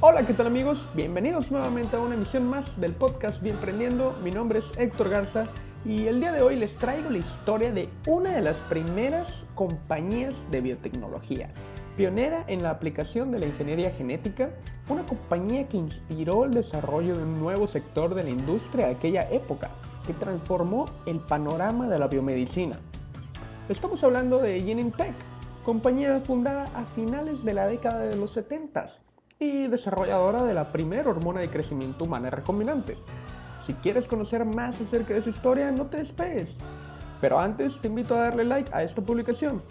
Hola, ¿qué tal amigos? Bienvenidos nuevamente a una emisión más del podcast Bien Prendiendo. Mi nombre es Héctor Garza y el día de hoy les traigo la historia de una de las primeras compañías de biotecnología, pionera en la aplicación de la ingeniería genética, una compañía que inspiró el desarrollo de un nuevo sector de la industria de aquella época, que transformó el panorama de la biomedicina. Estamos hablando de Genentech, compañía fundada a finales de la década de los 70 y desarrolladora de la primera hormona de crecimiento humana recombinante. Si quieres conocer más acerca de su historia, no te despegues. Pero antes te invito a darle like a esta publicación.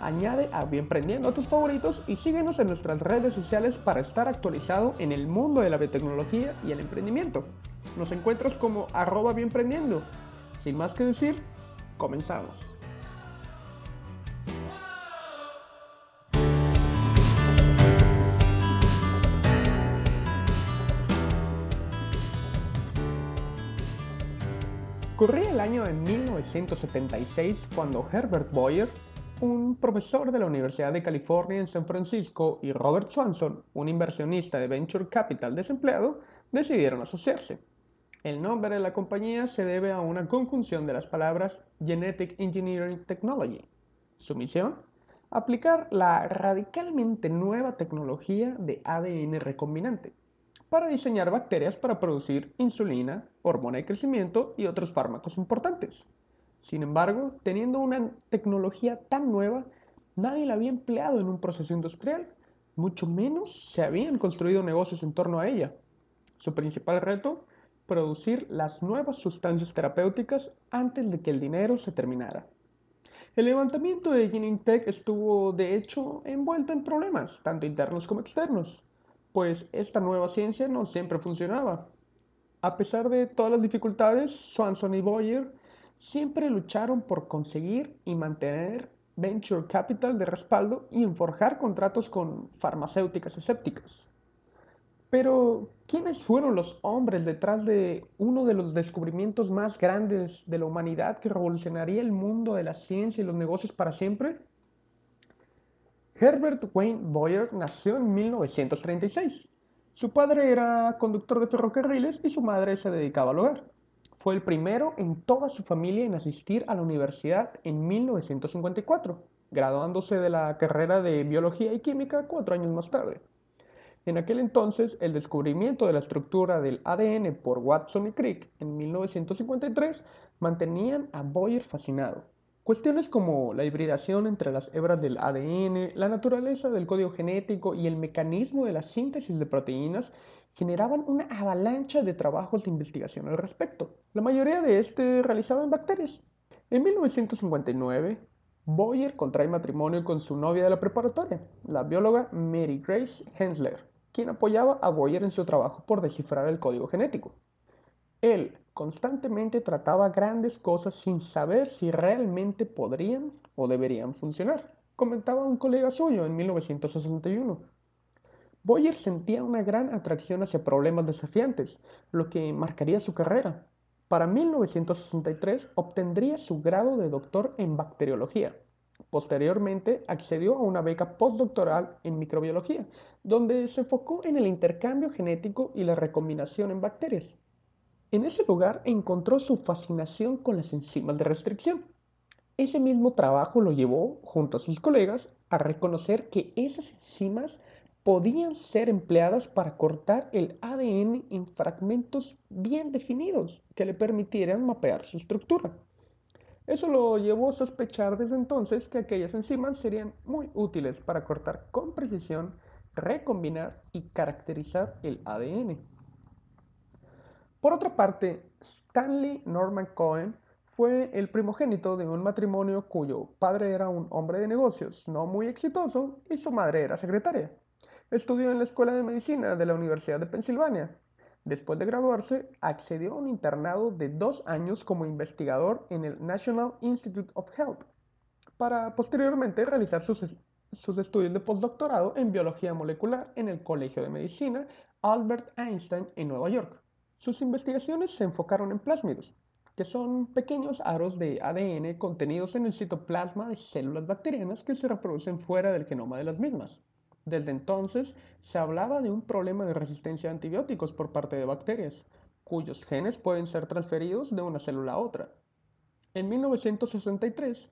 Añade a Bienprendiendo a tus favoritos y síguenos en nuestras redes sociales para estar actualizado en el mundo de la biotecnología y el emprendimiento. Nos encuentras como arroba bienprendiendo. Sin más que decir, comenzamos. Corría el año de 1976 cuando Herbert Boyer, un profesor de la Universidad de California en San Francisco, y Robert Swanson, un inversionista de Venture Capital desempleado, decidieron asociarse. El nombre de la compañía se debe a una conjunción de las palabras Genetic Engineering Technology. Su misión, aplicar la radicalmente nueva tecnología de ADN recombinante para diseñar bacterias para producir insulina, hormona de crecimiento y otros fármacos importantes. Sin embargo, teniendo una tecnología tan nueva, nadie la había empleado en un proceso industrial, mucho menos se habían construido negocios en torno a ella. Su principal reto, producir las nuevas sustancias terapéuticas antes de que el dinero se terminara. El levantamiento de Genentech estuvo, de hecho, envuelto en problemas, tanto internos como externos pues esta nueva ciencia no siempre funcionaba. A pesar de todas las dificultades, Swanson y Boyer siempre lucharon por conseguir y mantener venture capital de respaldo y en forjar contratos con farmacéuticas escépticas. Pero, ¿quiénes fueron los hombres detrás de uno de los descubrimientos más grandes de la humanidad que revolucionaría el mundo de la ciencia y los negocios para siempre? Herbert Wayne Boyer nació en 1936. Su padre era conductor de ferrocarriles y su madre se dedicaba al hogar. Fue el primero en toda su familia en asistir a la universidad en 1954, graduándose de la carrera de biología y química cuatro años más tarde. En aquel entonces, el descubrimiento de la estructura del ADN por Watson y Crick en 1953 mantenían a Boyer fascinado. Cuestiones como la hibridación entre las hebras del ADN, la naturaleza del código genético y el mecanismo de la síntesis de proteínas generaban una avalancha de trabajos de investigación al respecto, la mayoría de este realizado en bacterias. En 1959, Boyer contrae matrimonio con su novia de la preparatoria, la bióloga Mary Grace Hensler, quien apoyaba a Boyer en su trabajo por descifrar el código genético. Él constantemente trataba grandes cosas sin saber si realmente podrían o deberían funcionar, comentaba un colega suyo en 1961. Boyer sentía una gran atracción hacia problemas desafiantes, lo que marcaría su carrera. Para 1963 obtendría su grado de doctor en bacteriología. Posteriormente accedió a una beca postdoctoral en microbiología, donde se enfocó en el intercambio genético y la recombinación en bacterias. En ese lugar encontró su fascinación con las enzimas de restricción. Ese mismo trabajo lo llevó, junto a sus colegas, a reconocer que esas enzimas podían ser empleadas para cortar el ADN en fragmentos bien definidos que le permitieran mapear su estructura. Eso lo llevó a sospechar desde entonces que aquellas enzimas serían muy útiles para cortar con precisión, recombinar y caracterizar el ADN. Por otra parte, Stanley Norman Cohen fue el primogénito de un matrimonio cuyo padre era un hombre de negocios no muy exitoso y su madre era secretaria. Estudió en la Escuela de Medicina de la Universidad de Pensilvania. Después de graduarse, accedió a un internado de dos años como investigador en el National Institute of Health, para posteriormente realizar sus, sus estudios de postdoctorado en biología molecular en el Colegio de Medicina Albert Einstein en Nueva York. Sus investigaciones se enfocaron en plásmidos, que son pequeños aros de ADN contenidos en el citoplasma de células bacterianas que se reproducen fuera del genoma de las mismas. Desde entonces se hablaba de un problema de resistencia a antibióticos por parte de bacterias, cuyos genes pueden ser transferidos de una célula a otra. En 1963,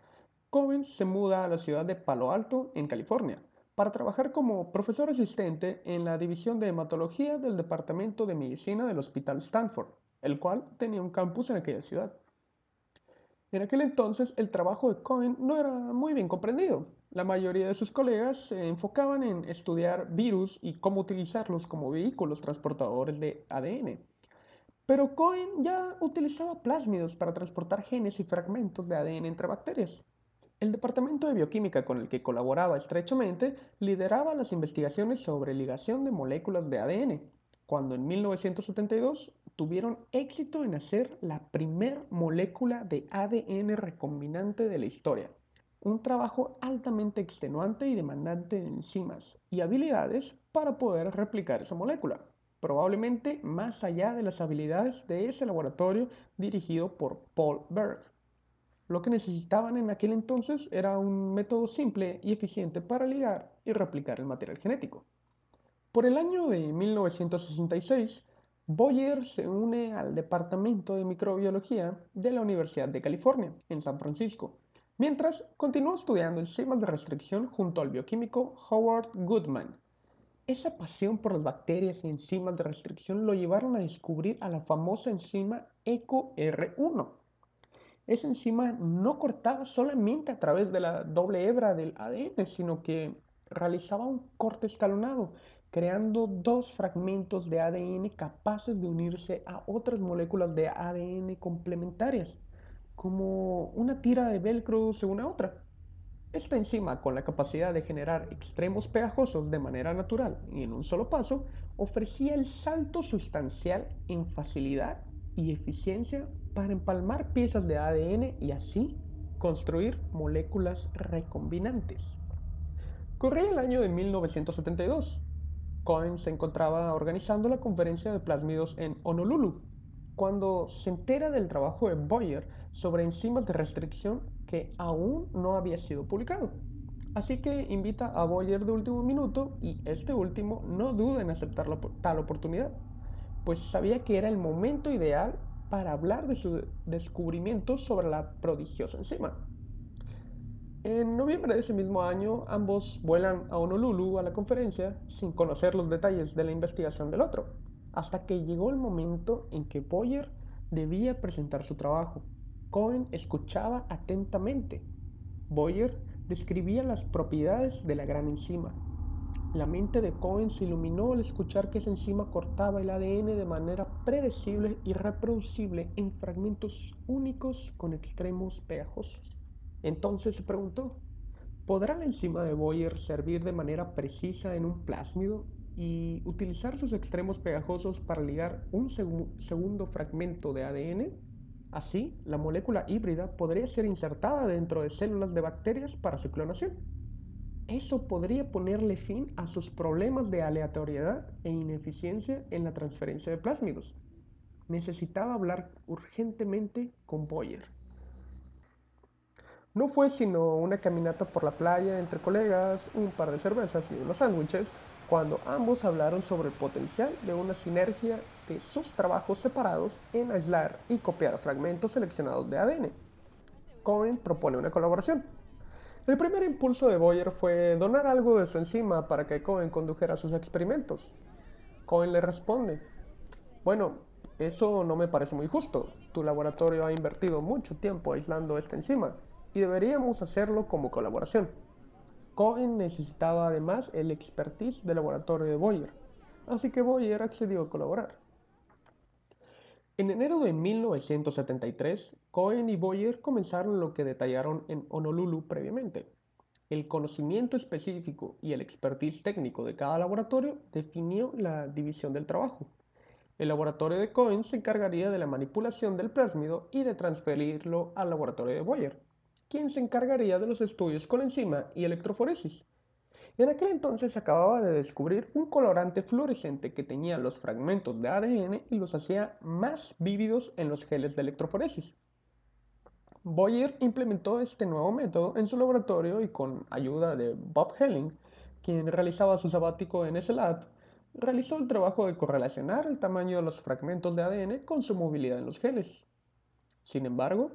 Cohen se muda a la ciudad de Palo Alto, en California, para trabajar como profesor asistente en la división de hematología del Departamento de Medicina del Hospital Stanford, el cual tenía un campus en aquella ciudad. En aquel entonces el trabajo de Cohen no era muy bien comprendido. La mayoría de sus colegas se enfocaban en estudiar virus y cómo utilizarlos como vehículos transportadores de ADN. Pero Cohen ya utilizaba plásmidos para transportar genes y fragmentos de ADN entre bacterias. El departamento de bioquímica con el que colaboraba estrechamente lideraba las investigaciones sobre ligación de moléculas de ADN, cuando en 1972 tuvieron éxito en hacer la primer molécula de ADN recombinante de la historia. Un trabajo altamente extenuante y demandante de enzimas y habilidades para poder replicar esa molécula, probablemente más allá de las habilidades de ese laboratorio dirigido por Paul Berg. Lo que necesitaban en aquel entonces era un método simple y eficiente para ligar y replicar el material genético. Por el año de 1966, Boyer se une al Departamento de Microbiología de la Universidad de California, en San Francisco, mientras continuó estudiando enzimas de restricción junto al bioquímico Howard Goodman. Esa pasión por las bacterias y enzimas de restricción lo llevaron a descubrir a la famosa enzima EcoR1. Esa enzima no cortaba solamente a través de la doble hebra del ADN, sino que realizaba un corte escalonado creando dos fragmentos de ADN capaces de unirse a otras moléculas de ADN complementarias, como una tira de velcro se une a otra. Esta enzima, con la capacidad de generar extremos pegajosos de manera natural y en un solo paso, ofrecía el salto sustancial en facilidad y eficiencia para empalmar piezas de ADN y así construir moléculas recombinantes. Corría el año de 1972 Cohen se encontraba organizando la conferencia de plásmidos en Honolulu, cuando se entera del trabajo de Boyer sobre enzimas de restricción que aún no había sido publicado. Así que invita a Boyer de último minuto y este último no duda en aceptar tal oportunidad, pues sabía que era el momento ideal para hablar de su descubrimiento sobre la prodigiosa enzima. En noviembre de ese mismo año, ambos vuelan a Honolulu a la conferencia sin conocer los detalles de la investigación del otro, hasta que llegó el momento en que Boyer debía presentar su trabajo. Cohen escuchaba atentamente. Boyer describía las propiedades de la gran enzima. La mente de Cohen se iluminó al escuchar que esa enzima cortaba el ADN de manera predecible y reproducible en fragmentos únicos con extremos pegajosos. Entonces se preguntó, ¿podrá la enzima de Boyer servir de manera precisa en un plásmido y utilizar sus extremos pegajosos para ligar un segundo fragmento de ADN? Así, la molécula híbrida podría ser insertada dentro de células de bacterias para su clonación. Eso podría ponerle fin a sus problemas de aleatoriedad e ineficiencia en la transferencia de plásmidos. Necesitaba hablar urgentemente con Boyer. No fue sino una caminata por la playa entre colegas, un par de cervezas y unos sándwiches, cuando ambos hablaron sobre el potencial de una sinergia de sus trabajos separados en aislar y copiar fragmentos seleccionados de ADN. Cohen propone una colaboración. El primer impulso de Boyer fue donar algo de su enzima para que Cohen condujera sus experimentos. Cohen le responde, bueno, eso no me parece muy justo. Tu laboratorio ha invertido mucho tiempo aislando esta enzima y deberíamos hacerlo como colaboración. Cohen necesitaba además el expertise del laboratorio de Boyer, así que Boyer accedió a colaborar. En enero de 1973, Cohen y Boyer comenzaron lo que detallaron en Honolulu previamente. El conocimiento específico y el expertise técnico de cada laboratorio definió la división del trabajo. El laboratorio de Cohen se encargaría de la manipulación del plásmido y de transferirlo al laboratorio de Boyer, quien se encargaría de los estudios con enzima y electroforesis. En aquel entonces se acababa de descubrir un colorante fluorescente que tenía los fragmentos de ADN y los hacía más vívidos en los geles de electroforesis. Boyer implementó este nuevo método en su laboratorio y con ayuda de Bob Helling quien realizaba su sabático en ese lab, realizó el trabajo de correlacionar el tamaño de los fragmentos de ADN con su movilidad en los genes. Sin embargo,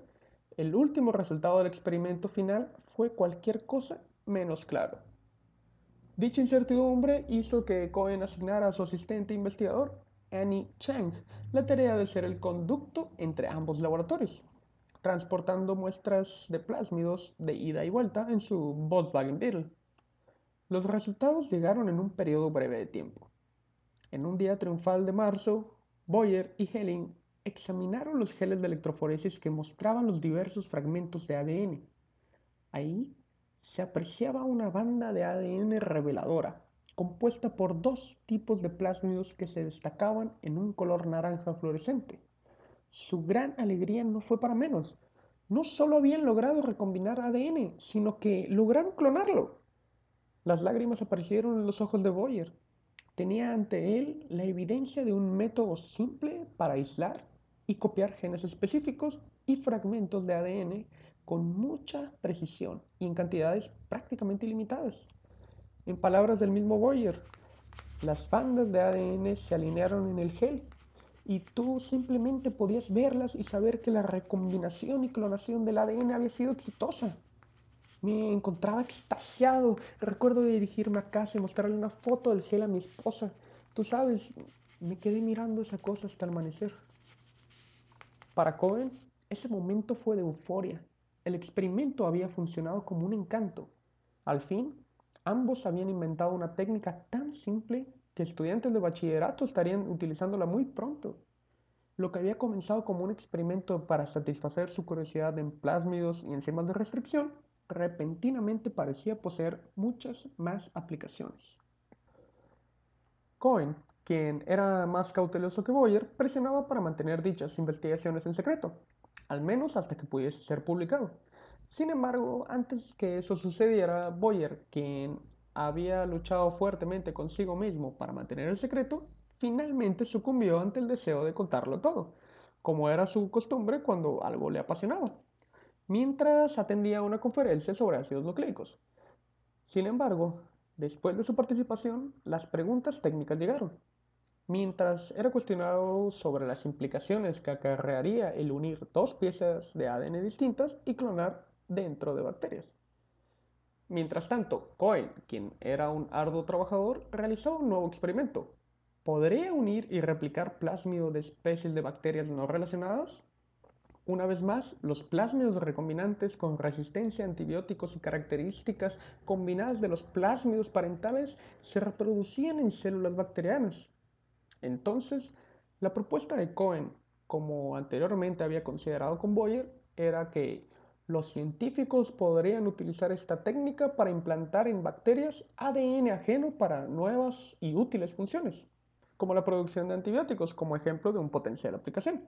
el último resultado del experimento final fue cualquier cosa menos claro. Dicha incertidumbre hizo que Cohen asignara a su asistente investigador, Annie Chang, la tarea de ser el conducto entre ambos laboratorios, transportando muestras de plásmidos de ida y vuelta en su Volkswagen Beetle. Los resultados llegaron en un periodo breve de tiempo. En un día triunfal de marzo, Boyer y Helling examinaron los geles de electroforesis que mostraban los diversos fragmentos de ADN. Ahí se apreciaba una banda de ADN reveladora, compuesta por dos tipos de plásmidos que se destacaban en un color naranja fluorescente. Su gran alegría no fue para menos. No solo habían logrado recombinar ADN, sino que lograron clonarlo. Las lágrimas aparecieron en los ojos de Boyer. Tenía ante él la evidencia de un método simple para aislar y copiar genes específicos y fragmentos de ADN con mucha precisión y en cantidades prácticamente ilimitadas. En palabras del mismo Boyer, las bandas de ADN se alinearon en el gel y tú simplemente podías verlas y saber que la recombinación y clonación del ADN había sido exitosa. Me encontraba extasiado. Recuerdo dirigirme a casa y mostrarle una foto del gel a mi esposa. Tú sabes, me quedé mirando esa cosa hasta el amanecer. Para Cohen, ese momento fue de euforia. El experimento había funcionado como un encanto. Al fin, ambos habían inventado una técnica tan simple que estudiantes de bachillerato estarían utilizándola muy pronto. Lo que había comenzado como un experimento para satisfacer su curiosidad en plásmidos y enzimas de restricción, repentinamente parecía poseer muchas más aplicaciones. Cohen, quien era más cauteloso que Boyer, presionaba para mantener dichas investigaciones en secreto, al menos hasta que pudiese ser publicado. Sin embargo, antes que eso sucediera, Boyer, quien había luchado fuertemente consigo mismo para mantener el secreto, finalmente sucumbió ante el deseo de contarlo todo, como era su costumbre cuando algo le apasionaba, mientras atendía una conferencia sobre ácidos nucleicos. Sin embargo, después de su participación, las preguntas técnicas llegaron. Mientras era cuestionado sobre las implicaciones que acarrearía el unir dos piezas de ADN distintas y clonar dentro de bacterias. Mientras tanto, Cohen, quien era un arduo trabajador, realizó un nuevo experimento. ¿Podría unir y replicar plásmido de especies de bacterias no relacionadas? Una vez más, los plásmidos recombinantes con resistencia a antibióticos y características combinadas de los plásmidos parentales se reproducían en células bacterianas. Entonces, la propuesta de Cohen, como anteriormente había considerado con Boyer, era que los científicos podrían utilizar esta técnica para implantar en bacterias ADN ajeno para nuevas y útiles funciones, como la producción de antibióticos, como ejemplo de un potencial aplicación.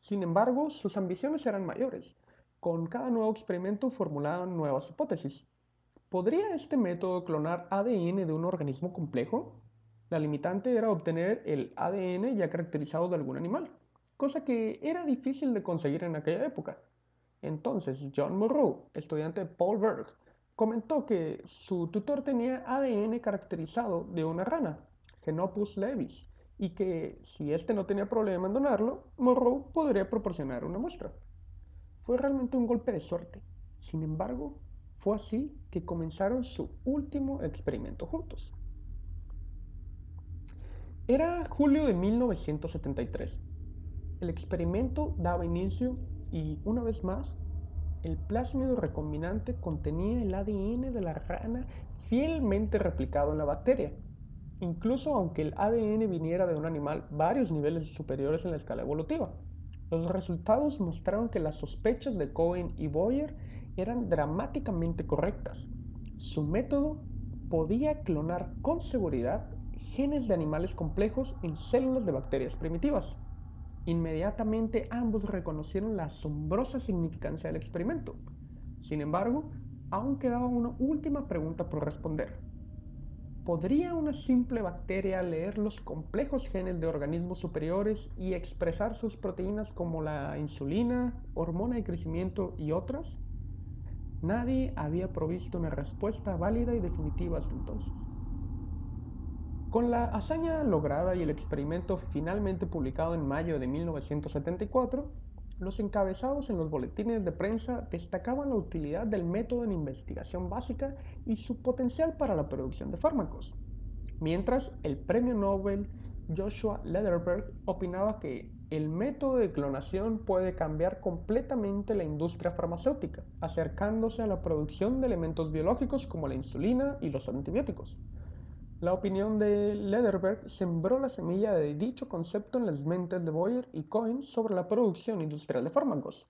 Sin embargo, sus ambiciones eran mayores. Con cada nuevo experimento formulaban nuevas hipótesis. ¿Podría este método clonar ADN de un organismo complejo? La limitante era obtener el ADN ya caracterizado de algún animal, cosa que era difícil de conseguir en aquella época. Entonces, John Monroe, estudiante de Paul Berg, comentó que su tutor tenía ADN caracterizado de una rana, Genopus levis, y que si éste no tenía problema en donarlo, Monroe podría proporcionar una muestra. Fue realmente un golpe de suerte. Sin embargo, fue así que comenzaron su último experimento juntos. Era julio de 1973. El experimento daba inicio y, una vez más, el plásmido recombinante contenía el ADN de la rana fielmente replicado en la bacteria. Incluso aunque el ADN viniera de un animal varios niveles superiores en la escala evolutiva. Los resultados mostraron que las sospechas de Cohen y Boyer eran dramáticamente correctas. Su método podía clonar con seguridad genes de animales complejos en células de bacterias primitivas. Inmediatamente ambos reconocieron la asombrosa significancia del experimento. Sin embargo, aún quedaba una última pregunta por responder. ¿Podría una simple bacteria leer los complejos genes de organismos superiores y expresar sus proteínas como la insulina, hormona de crecimiento y otras? Nadie había provisto una respuesta válida y definitiva hasta entonces. Con la hazaña lograda y el experimento finalmente publicado en mayo de 1974, los encabezados en los boletines de prensa destacaban la utilidad del método en investigación básica y su potencial para la producción de fármacos, mientras el premio Nobel Joshua Lederberg opinaba que el método de clonación puede cambiar completamente la industria farmacéutica, acercándose a la producción de elementos biológicos como la insulina y los antibióticos. La opinión de Lederberg sembró la semilla de dicho concepto en las mentes de Boyer y Cohen sobre la producción industrial de fármacos.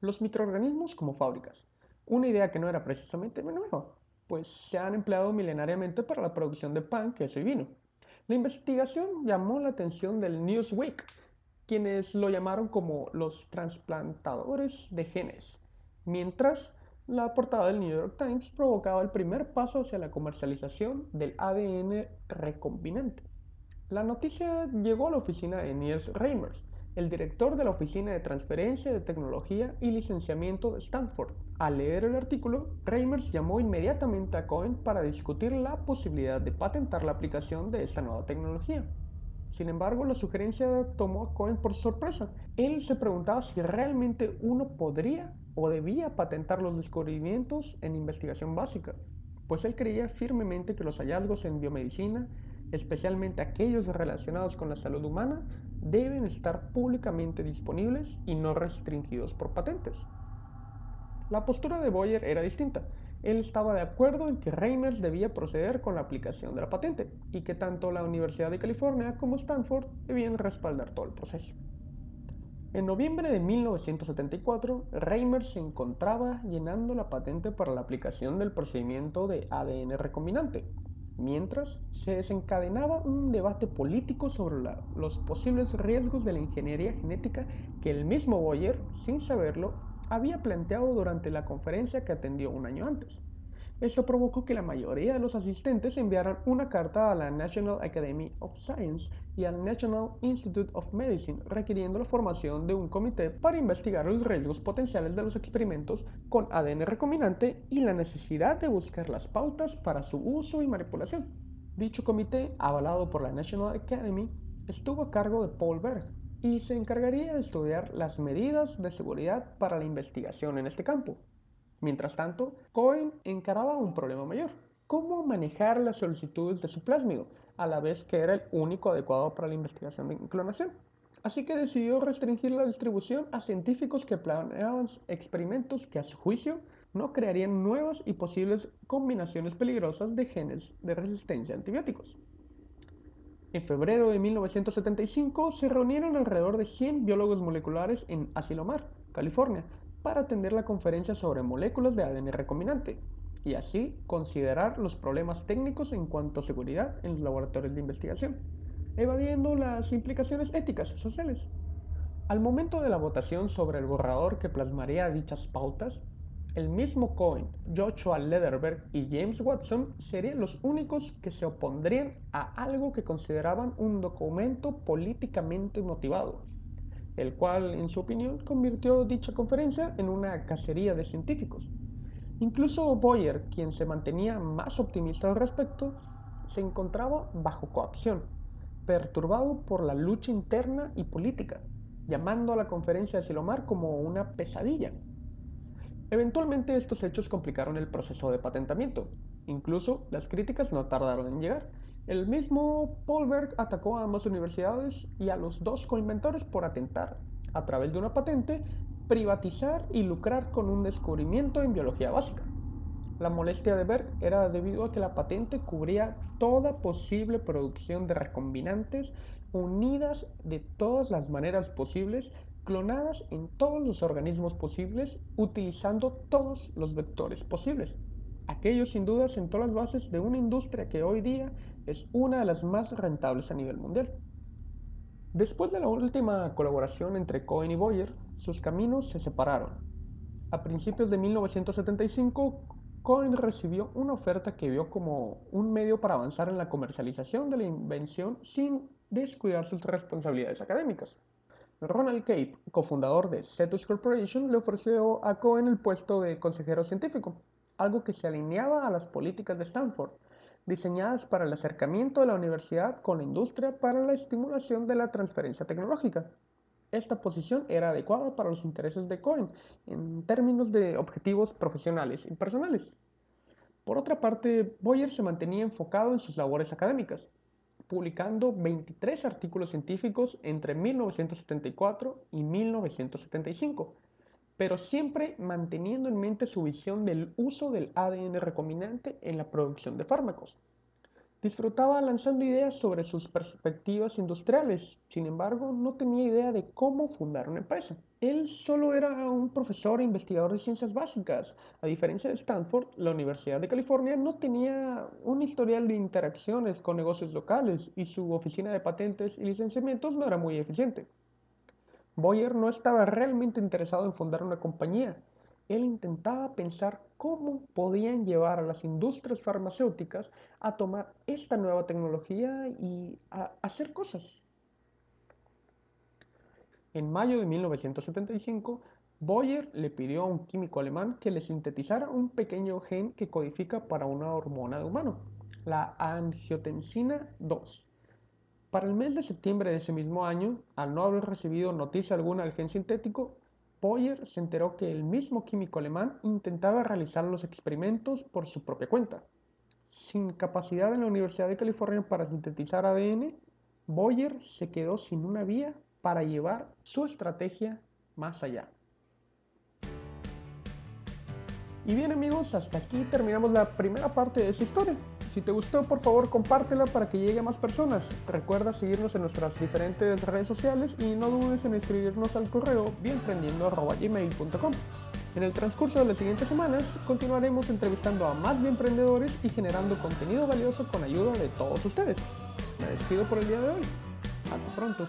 Los microorganismos como fábricas, una idea que no era precisamente nueva, pues se han empleado milenariamente para la producción de pan, queso y vino. La investigación llamó la atención del Newsweek, quienes lo llamaron como los trasplantadores de genes, mientras la portada del New York Times provocaba el primer paso hacia la comercialización del ADN recombinante. La noticia llegó a la oficina de Niels Reimers, el director de la Oficina de Transferencia de Tecnología y Licenciamiento de Stanford. Al leer el artículo, Reimers llamó inmediatamente a Cohen para discutir la posibilidad de patentar la aplicación de esta nueva tecnología. Sin embargo, la sugerencia tomó a Cohen por sorpresa. Él se preguntaba si realmente uno podría o debía patentar los descubrimientos en investigación básica, pues él creía firmemente que los hallazgos en biomedicina, especialmente aquellos relacionados con la salud humana, deben estar públicamente disponibles y no restringidos por patentes. La postura de Boyer era distinta él estaba de acuerdo en que Reimers debía proceder con la aplicación de la patente y que tanto la Universidad de California como Stanford debían respaldar todo el proceso. En noviembre de 1974, Reimers se encontraba llenando la patente para la aplicación del procedimiento de ADN recombinante, mientras se desencadenaba un debate político sobre los posibles riesgos de la ingeniería genética que el mismo Boyer, sin saberlo, había planteado durante la conferencia que atendió un año antes. Esto provocó que la mayoría de los asistentes enviaran una carta a la National Academy of Science y al National Institute of Medicine requiriendo la formación de un comité para investigar los riesgos potenciales de los experimentos con ADN recombinante y la necesidad de buscar las pautas para su uso y manipulación. Dicho comité, avalado por la National Academy, estuvo a cargo de Paul Berg, y se encargaría de estudiar las medidas de seguridad para la investigación en este campo. Mientras tanto, Cohen encaraba un problema mayor. ¿Cómo manejar las solicitudes de su plásmido, a la vez que era el único adecuado para la investigación de clonación? Así que decidió restringir la distribución a científicos que planeaban experimentos que a su juicio no crearían nuevas y posibles combinaciones peligrosas de genes de resistencia a antibióticos. En febrero de 1975 se reunieron alrededor de 100 biólogos moleculares en Asilomar, California, para atender la conferencia sobre moléculas de ADN recombinante y así considerar los problemas técnicos en cuanto a seguridad en los laboratorios de investigación, evadiendo las implicaciones éticas y sociales. Al momento de la votación sobre el borrador que plasmaría dichas pautas, el mismo Cohen, Joshua Lederberg y James Watson serían los únicos que se opondrían a algo que consideraban un documento políticamente motivado, el cual, en su opinión, convirtió dicha conferencia en una cacería de científicos. Incluso Boyer, quien se mantenía más optimista al respecto, se encontraba bajo coacción, perturbado por la lucha interna y política, llamando a la conferencia de Silomar como una pesadilla Eventualmente estos hechos complicaron el proceso de patentamiento. Incluso las críticas no tardaron en llegar. El mismo Polberg atacó a ambas universidades y a los dos coinventores por atentar, a través de una patente, privatizar y lucrar con un descubrimiento en biología básica. La molestia de Berg era debido a que la patente cubría toda posible producción de recombinantes unidas de todas las maneras posibles clonadas en todos los organismos posibles utilizando todos los vectores posibles. Aquello sin duda sentó las bases de una industria que hoy día es una de las más rentables a nivel mundial. Después de la última colaboración entre Cohen y Boyer, sus caminos se separaron. A principios de 1975, Cohen recibió una oferta que vio como un medio para avanzar en la comercialización de la invención sin descuidar sus responsabilidades académicas. Ronald Cape, cofundador de Cetus Corporation, le ofreció a Cohen el puesto de consejero científico, algo que se alineaba a las políticas de Stanford, diseñadas para el acercamiento de la universidad con la industria para la estimulación de la transferencia tecnológica. Esta posición era adecuada para los intereses de Cohen en términos de objetivos profesionales y personales. Por otra parte, Boyer se mantenía enfocado en sus labores académicas, publicando 23 artículos científicos entre 1974 y 1975, pero siempre manteniendo en mente su visión del uso del ADN recombinante en la producción de fármacos. Disfrutaba lanzando ideas sobre sus perspectivas industriales, sin embargo no tenía idea de cómo fundar una empresa. Él solo era un profesor e investigador de ciencias básicas. A diferencia de Stanford, la Universidad de California no tenía un historial de interacciones con negocios locales y su oficina de patentes y licenciamientos no era muy eficiente. Boyer no estaba realmente interesado en fundar una compañía, él intentaba pensar cómo podían llevar a las industrias farmacéuticas a tomar esta nueva tecnología y a hacer cosas. En mayo de 1975, Boyer le pidió a un químico alemán que le sintetizara un pequeño gen que codifica para una hormona de humano, la angiotensina 2. Para el mes de septiembre de ese mismo año, al no haber recibido noticia alguna del gen sintético, Boyer se enteró que el mismo químico alemán intentaba realizar los experimentos por su propia cuenta. Sin capacidad en la Universidad de California para sintetizar ADN, Boyer se quedó sin una vía para llevar su estrategia más allá. Y bien amigos, hasta aquí terminamos la primera parte de esa historia. Si te gustó, por favor, compártela para que llegue a más personas. Recuerda seguirnos en nuestras diferentes redes sociales y no dudes en escribirnos al correo bienprendiendo.gmail.com. En el transcurso de las siguientes semanas continuaremos entrevistando a más bienprendedores y generando contenido valioso con ayuda de todos ustedes. Me despido por el día de hoy. Hasta pronto.